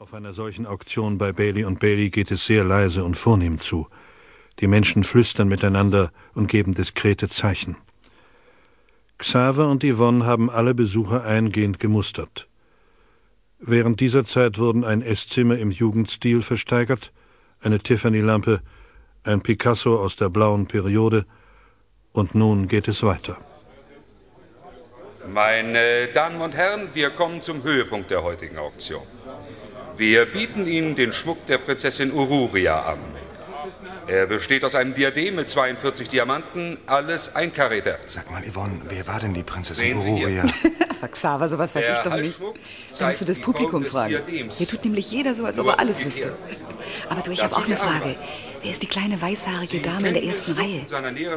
Auf einer solchen Auktion bei Bailey und Bailey geht es sehr leise und vornehm zu. Die Menschen flüstern miteinander und geben diskrete Zeichen. Xaver und Yvonne haben alle Besucher eingehend gemustert. Während dieser Zeit wurden ein Esszimmer im Jugendstil versteigert, eine Tiffany-Lampe, ein Picasso aus der blauen Periode, und nun geht es weiter. Meine Damen und Herren, wir kommen zum Höhepunkt der heutigen Auktion. Wir bieten Ihnen den Schmuck der Prinzessin Ururia an. Er besteht aus einem Diadem mit 42 Diamanten, alles ein Karäter. Sag mal, Yvonne, wer war denn die Prinzessin Ururia? Xaver, sowas weiß ich doch nicht. Da musst du das die Publikum fragen. Hier tut nämlich jeder so, als ob er alles wüsste. Aber du, ich habe auch eine die Frage. Wer ist die kleine weißhaarige Sie Dame in der ersten Reihe?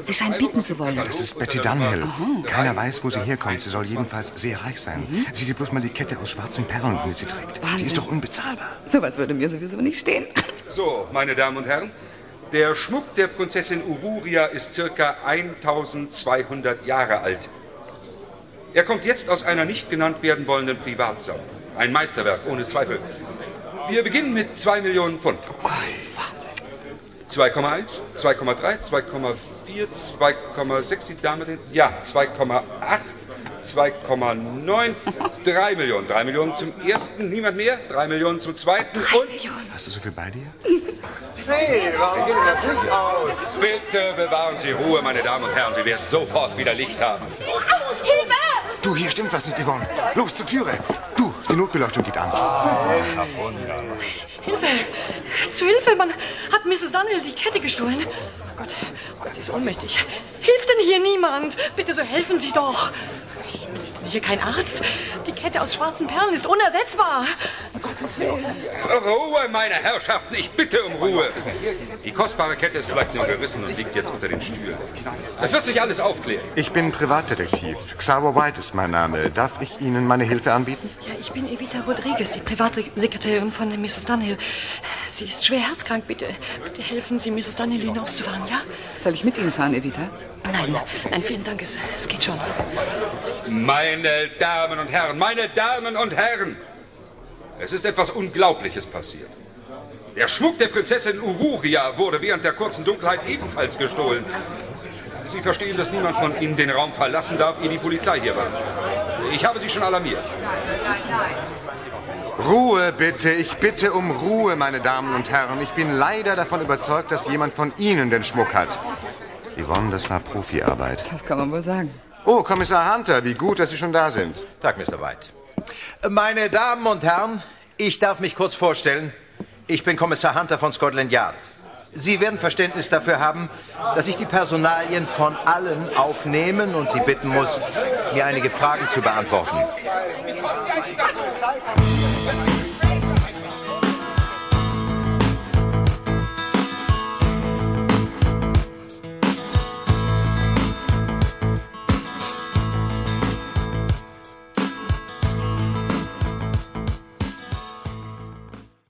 Sie scheint bieten zu wollen. Das ist Betty Dunhill. Nummer Keiner weiß, wo sie 321. herkommt. Sie soll jedenfalls sehr reich sein. Sieh dir bloß mal die Kette aus schwarzen Perlen, die sie trägt. Die Wahnsinn. ist doch unbezahlbar. Sowas würde mir sowieso nicht stehen. So, meine Damen und Herren, der Schmuck der Prinzessin Ururia ist circa 1200 Jahre alt. Er kommt jetzt aus einer nicht genannt werden wollenden Privatsammlung. Ein Meisterwerk, ohne Zweifel. Wir beginnen mit 2 Millionen Pfund. Oh Gott, 2,1, 2,3, 2,4, 2,6, die Dame, den- ja, 2,8, 2,9, 3 Millionen. 3 Millionen zum ersten, niemand mehr, 3 Millionen zum zweiten und Hast du so viel bei dir? warum geht denn das Licht aus? bitte bewahren Sie Ruhe, meine Damen und Herren, wir werden sofort wieder Licht haben. Du, hier stimmt was nicht, Yvonne. Los, zur Türe. Du, die Notbeleuchtung geht an. Hilfe! Zu Hilfe! Man hat Mrs. Dunhill die Kette gestohlen. Oh Gott, oh Gott, sie ist ohnmächtig. Hilft denn hier niemand? Bitte so helfen Sie doch. Ist denn hier kein Arzt? Die Kette aus schwarzen Perlen ist unersetzbar. Um Gottes Willen. Ruhe, meine Herrschaften, ich bitte um Ruhe. Die kostbare Kette ist vielleicht nur gerissen und liegt jetzt unter den Stühlen. Es wird sich alles aufklären. Ich bin Privatdetektiv. Xaver White ist mein Name. Darf ich Ihnen meine Hilfe anbieten? Ja, ich bin Evita Rodriguez, die Privatsekretärin von Mrs. Dunhill. Sie ist schwer herzkrank, bitte. Bitte helfen Sie, Mrs. Dunhill hinauszufahren, ja? Soll ich mit Ihnen fahren, Evita? Nein, nein, vielen Dank, es, es geht schon. Meine Damen und Herren, meine Damen und Herren, es ist etwas Unglaubliches passiert. Der Schmuck der Prinzessin Ururia wurde während der kurzen Dunkelheit ebenfalls gestohlen. Sie verstehen, dass niemand von Ihnen den Raum verlassen darf, ehe die Polizei hier war. Ich habe Sie schon alarmiert. Ruhe bitte. Ich bitte um Ruhe, meine Damen und Herren. Ich bin leider davon überzeugt, dass jemand von Ihnen den Schmuck hat. Yvonne, das war Profiarbeit. Das kann man wohl sagen. Oh, Kommissar Hunter, wie gut, dass Sie schon da sind. Tag, Mr. White. Meine Damen und Herren, ich darf mich kurz vorstellen. Ich bin Kommissar Hunter von Scotland Yard. Sie werden Verständnis dafür haben, dass ich die Personalien von allen aufnehmen und Sie bitten muss, mir einige Fragen zu beantworten.